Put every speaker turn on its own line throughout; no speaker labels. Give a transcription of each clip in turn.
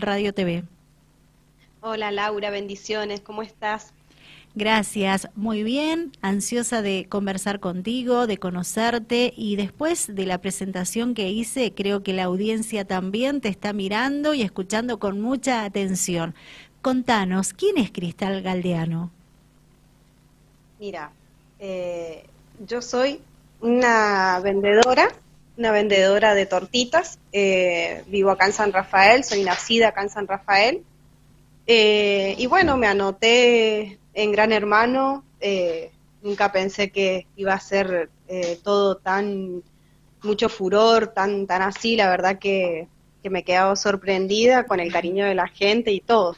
Radio TV.
Hola Laura, bendiciones, ¿cómo estás?
Gracias, muy bien, ansiosa de conversar contigo, de conocerte y después de la presentación que hice, creo que la audiencia también te está mirando y escuchando con mucha atención. Contanos, ¿quién es Cristal Galdeano?
Mira, eh, yo soy una vendedora una vendedora de tortitas. Eh, vivo acá en San Rafael, soy nacida acá en San Rafael. Eh, y bueno, me anoté en Gran Hermano. Eh, nunca pensé que iba a ser todo tan, mucho furor, tan, tan así. La verdad que, que me he quedado sorprendida con el cariño de la gente y todo.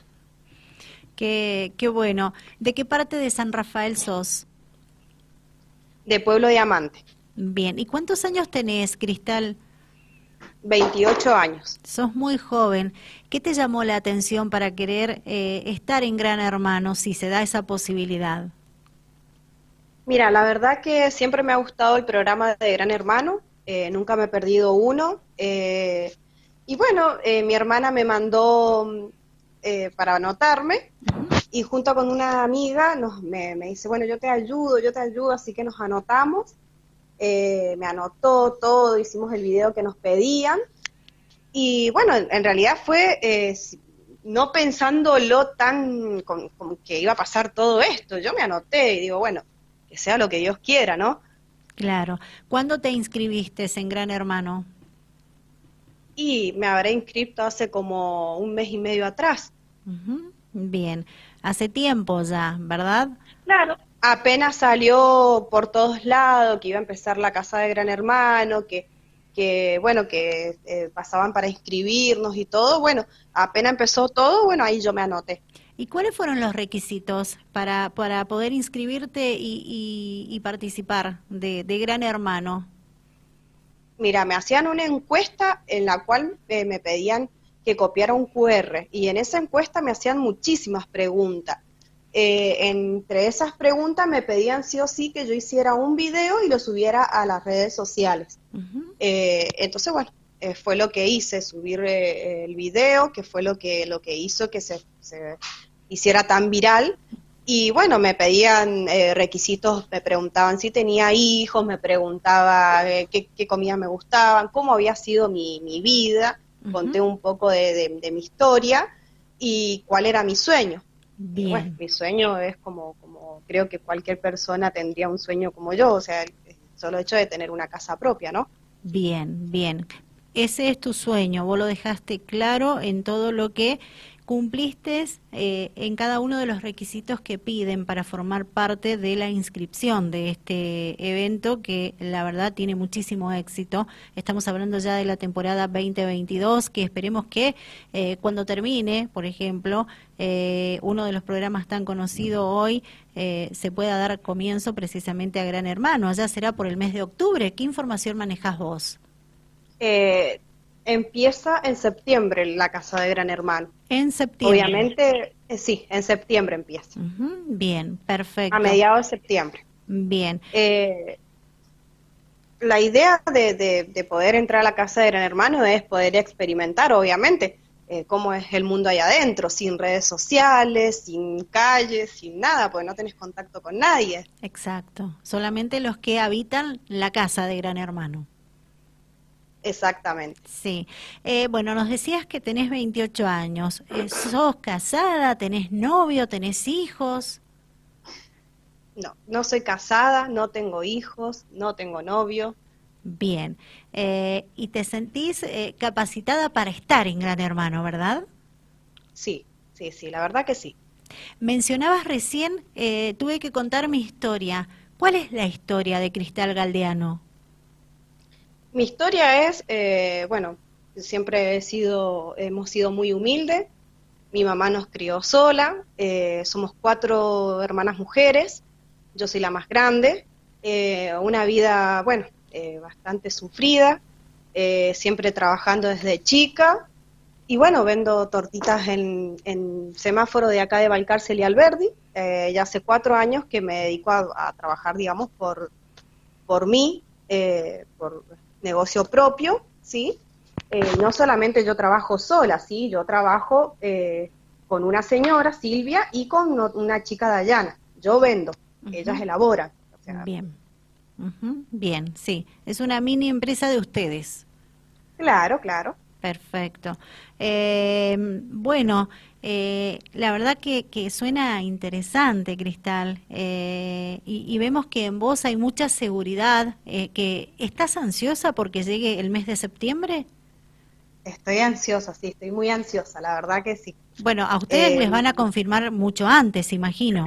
Qué, qué bueno. ¿De qué parte de San Rafael sos?
De Pueblo Diamante.
Bien, ¿y cuántos años tenés, Cristal?
28 años.
Sos muy joven. ¿Qué te llamó la atención para querer eh, estar en Gran Hermano si se da esa posibilidad?
Mira, la verdad que siempre me ha gustado el programa de Gran Hermano, eh, nunca me he perdido uno. Eh, y bueno, mi hermana me mandó para anotarme y junto con una amiga nos, me, me dice, bueno, yo te ayudo, yo te ayudo, así que nos anotamos eh, me anotó todo, hicimos el video que nos pedían. Y bueno, en, realidad fue eh, no pensándolo tan como, que iba a pasar todo esto. Yo me anoté y digo, bueno, que sea lo que Dios quiera, ¿no?
Claro. ¿Cuándo te inscribiste en Gran Hermano?
Y me habré inscrito hace como un mes y medio atrás.
Bien, hace tiempo ya, ¿verdad?
Claro, apenas salió por todos lados que iba a empezar la casa de Gran Hermano, que, que bueno, que eh, pasaban para inscribirnos y todo, bueno, apenas empezó todo, bueno, ahí yo me anoté.
¿Y cuáles fueron los requisitos para, para poder inscribirte y, y, participar de, de, Gran Hermano?
Mira, me hacían una encuesta en la cual eh, me pedían que copiara un QR y en esa encuesta me hacían muchísimas preguntas eh, entre esas preguntas me pedían sí o sí que yo hiciera un video y lo subiera a las redes sociales. Eh, entonces, bueno, eh, fue lo que hice, subir el video, que fue lo que, lo que hizo que se, hiciera tan viral. Y bueno, me pedían requisitos, me preguntaban si tenía hijos, me preguntaba qué, comida me gustaban, cómo había sido mi, vida, conté un poco de mi historia y cuál era mi sueño. Bien. mi sueño es como, como creo que cualquier persona tendría un sueño como yo, o sea, el solo hecho de tener una casa propia, ¿no?
Bien, bien. Ese es tu sueño, vos lo dejaste claro en todo lo que cumpliste eh, en cada uno de los requisitos que piden para formar parte de la inscripción de este evento que la verdad tiene muchísimo éxito. Estamos hablando ya de la temporada 2022 que esperemos que eh, cuando termine, por ejemplo, eh, uno de los programas tan conocidos hoy se pueda dar comienzo precisamente a Gran Hermano. Allá será por el mes de octubre. ¿Qué información manejas vos?
Empieza en septiembre la casa de Gran Hermano.
En septiembre.
Obviamente, eh, sí, en septiembre empieza.
Bien, perfecto.
A mediados de septiembre.
Bien.
Eh, la idea de, poder entrar a la casa de Gran Hermano es poder experimentar, obviamente, eh, cómo es el mundo ahí adentro, sin redes sociales, sin calles, sin nada, porque no tenés contacto con nadie.
Exacto, solamente los que habitan la casa de Gran Hermano.
Exactamente.
Sí. Eh, bueno, nos decías que tenés 28 años. Eh, ¿Sos casada? ¿Tenés novio? ¿Tenés hijos?
No, no soy casada, no tengo hijos, no tengo novio.
Bien. Eh, y te sentís capacitada para estar en Gran Hermano, ¿verdad?
Sí, sí, sí, la verdad que sí.
Mencionabas recién, tuve que contar mi historia. ¿Cuál es la historia de Cristal Galdeano?
Mi historia es, eh, bueno, siempre he sido, hemos sido muy humildes. Mi mamá nos crió sola, eh, somos cuatro hermanas mujeres, yo soy la más grande, eh, una vida, bueno, bastante sufrida, siempre trabajando desde chica, y bueno, vendo tortitas en, en semáforo de acá de Valcárcel y Alberdi, ya hace cuatro años que me dedico a, trabajar, digamos, por, por mí, por negocio propio, ¿sí? eh, no solamente yo trabajo sola, sí, yo trabajo eh, con una señora, Silvia, y con una chica, Dayana. Yo vendo, ellas elaboran.
Bien. Bien, sí. Es una mini empresa de ustedes.
Claro, claro.
Perfecto. Eh, bueno, eh, la verdad que, suena interesante, Cristal, eh, y, vemos que en vos hay mucha seguridad. que ¿Estás ansiosa porque llegue el mes de septiembre?
Estoy ansiosa, sí, estoy muy ansiosa, la verdad que sí.
Bueno, a ustedes les van a confirmar mucho antes, imagino.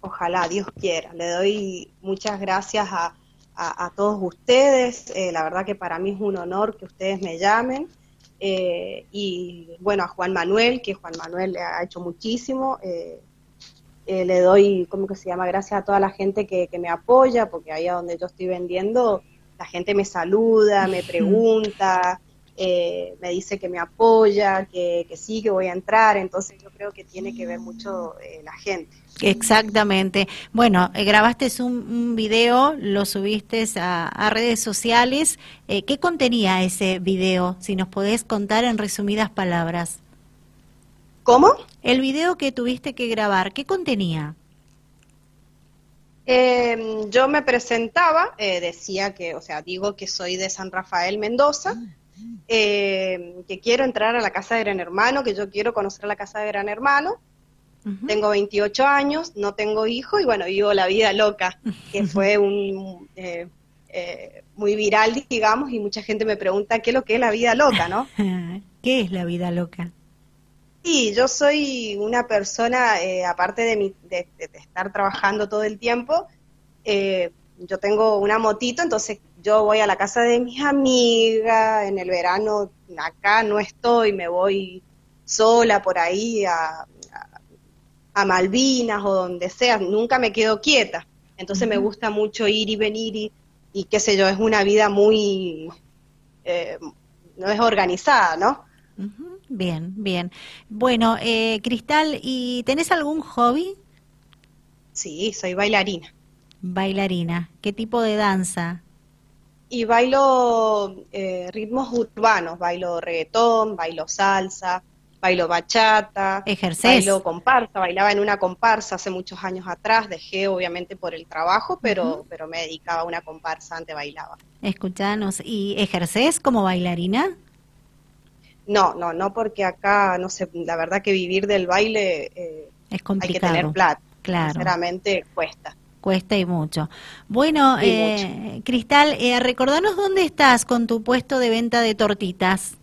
Ojalá, Dios quiera. Le doy muchas gracias a, a, todos ustedes. Eh, la verdad que para mí es un honor que ustedes me llamen. Eh, y bueno, a Juan Manuel, que Juan Manuel le ha hecho muchísimo. Eh, le doy, ¿cómo que se llama? Gracias a toda la gente que, me apoya, porque ahí a donde yo estoy vendiendo, la gente me saluda, me pregunta, me dice que me apoya, que, que, sí, que voy a entrar. Entonces yo creo que tiene que ver mucho la gente.
Exactamente. Bueno, eh, grabaste un, video, lo subiste a, redes sociales. Eh, ¿Qué contenía ese video? Si nos podés contar en resumidas palabras.
¿Cómo?
El video que tuviste que grabar, ¿qué contenía?
Em, yo me presentaba, eh, decía que, o sea, digo que soy de San Rafael Mendoza, em, que quiero entrar a la casa de Gran Hermano, que yo quiero conocer la casa de Gran Hermano, tengo 28 años, no tengo hijo y bueno, vivo la vida loca, que fue un eh, eh, muy viral, digamos, y mucha gente me pregunta qué es lo que es la vida loca, ¿no?
¿Qué es la vida loca?
Sí, yo soy una persona, eh, aparte de, mi, de, estar trabajando todo el tiempo, yo tengo una motito, entonces yo voy a la casa de mis amigas, en el verano acá no estoy, me voy sola por ahí a, a Malvinas o donde sea, nunca me quedo quieta. Entonces me gusta mucho ir y venir y, qué sé yo, es una vida muy, eh, no es organizada, ¿no?
Bien, bien. Bueno, eh, Cristal, ¿y tenés algún hobby?
Sí, soy bailarina.
Bailarina, ¿qué tipo de danza?
Y bailo eh, ritmos urbanos, bailo reggaetón, bailo salsa, bailo bachata, bailo comparsa, bailaba en una comparsa hace muchos años atrás, dejé obviamente por el trabajo, pero, pero me dedicaba a una comparsa, antes bailaba.
Escuchanos, ¿y ejercés como bailarina?
No, no, no porque acá, no sé, la verdad que vivir del baile
eh, es complicado.
Hay que tener plata.
Claro.
Sinceramente cuesta.
Cuesta y mucho. Bueno, eh, Cristal, eh, recordanos dónde estás con tu puesto de venta de tortitas.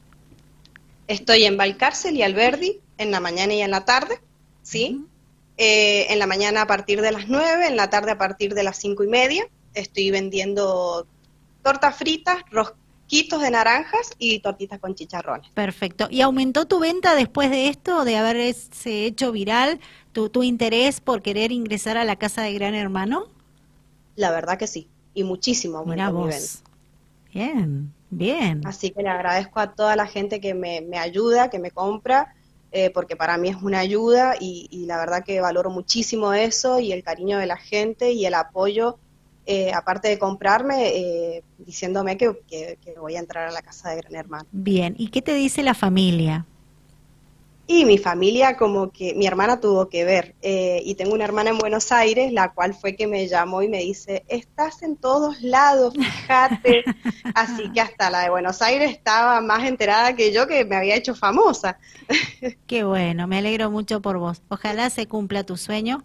Estoy en Valcárcel y Alberdi en la mañana y en la tarde, ¿sí? Eh, en la mañana a partir de las 9, en la tarde a partir de las cinco y media. Estoy vendiendo tortas fritas, de naranjas y tortitas con chicharrones.
Perfecto. ¿Y aumentó tu venta después de esto, de haberse hecho viral, tu, tu interés por querer ingresar a la casa de Gran Hermano?
La verdad que sí, y muchísimo aumentó mi venta.
Bien. Bien.
Así que le agradezco a toda la gente que me, ayuda, que me compra, eh, porque para mí es una ayuda y, la verdad que valoro muchísimo eso y el cariño de la gente y el apoyo, eh, aparte de comprarme, eh, diciéndome que, que, voy a entrar a la casa de Gran Hermano.
Bien, ¿y qué te dice la familia?
Y mi familia, como que mi hermana tuvo que ver. Eh, y tengo una hermana en Buenos Aires, la cual fue que me llamó y me dice, estás en todos lados, fíjate. Así que hasta la de Buenos Aires estaba más enterada que yo, que me había hecho famosa.
Qué bueno, me alegro mucho por vos. Ojalá se cumpla tu sueño,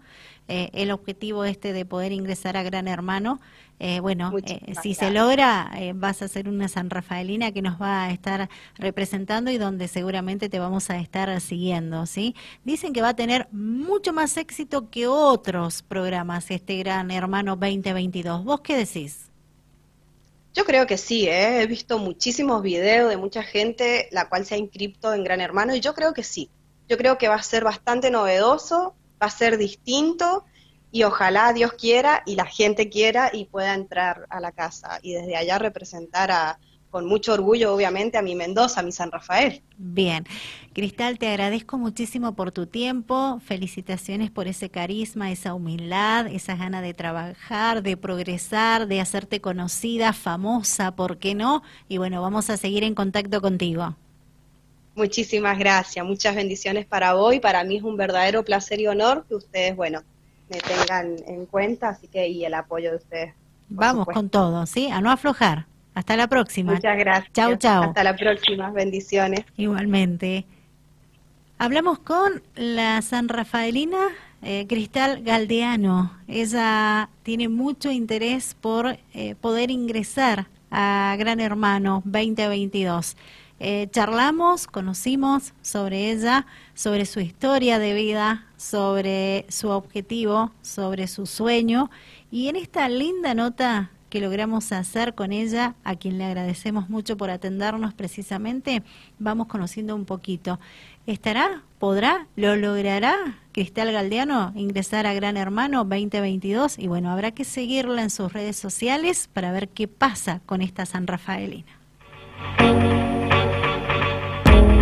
eh, el objetivo este de poder ingresar a Gran Hermano. Eh, bueno, eh, si se logra, eh, vas a ser una San Rafaelina que nos va a estar representando y donde seguramente te vamos a estar siguiendo, ¿sí? Dicen que va a tener mucho más éxito que otros programas este Gran Hermano 2022. ¿Vos qué decís?
Yo creo que sí, he visto muchísimos videos de mucha gente la cual se ha inscripto en Gran Hermano y yo creo que sí. Yo creo que va a ser bastante novedoso, va a ser distinto y ojalá Dios quiera y la gente quiera y pueda entrar a la casa y desde allá representar a con mucho orgullo, obviamente, a mi Mendoza, a mi San Rafael.
Bien. Cristal, te agradezco muchísimo por tu tiempo. Felicitaciones por ese carisma, esa humildad, esa ganas de trabajar, de progresar, de hacerte conocida, famosa, ¿por qué no? Y bueno, vamos a seguir en contacto contigo.
Muchísimas gracias, muchas bendiciones para vos y para mí es un verdadero placer y honor que ustedes, bueno, me tengan en cuenta, así que y el apoyo de ustedes.
Vamos con todo, ¿sí? A no aflojar. Hasta la próxima.
Muchas gracias.
Chau, chau.
Hasta la próxima. Bendiciones.
Igualmente. Hablamos con la San Rafaelina eh, Cristal Galdeano. Ella tiene mucho interés por eh, poder ingresar a Gran Hermano 2022. Eh, charlamos, conocimos sobre ella, sobre su historia de vida, sobre su objetivo, sobre su sueño. Y en esta linda nota que logramos hacer con ella, a quien le agradecemos mucho por atendernos precisamente, vamos conociendo un poquito. ¿Estará? ¿Podrá? ¿Lo logrará Cristal Galdeano ingresar a Gran Hermano 2022? Y bueno, habrá que seguirla en sus redes sociales para ver qué pasa con esta San Rafaelina.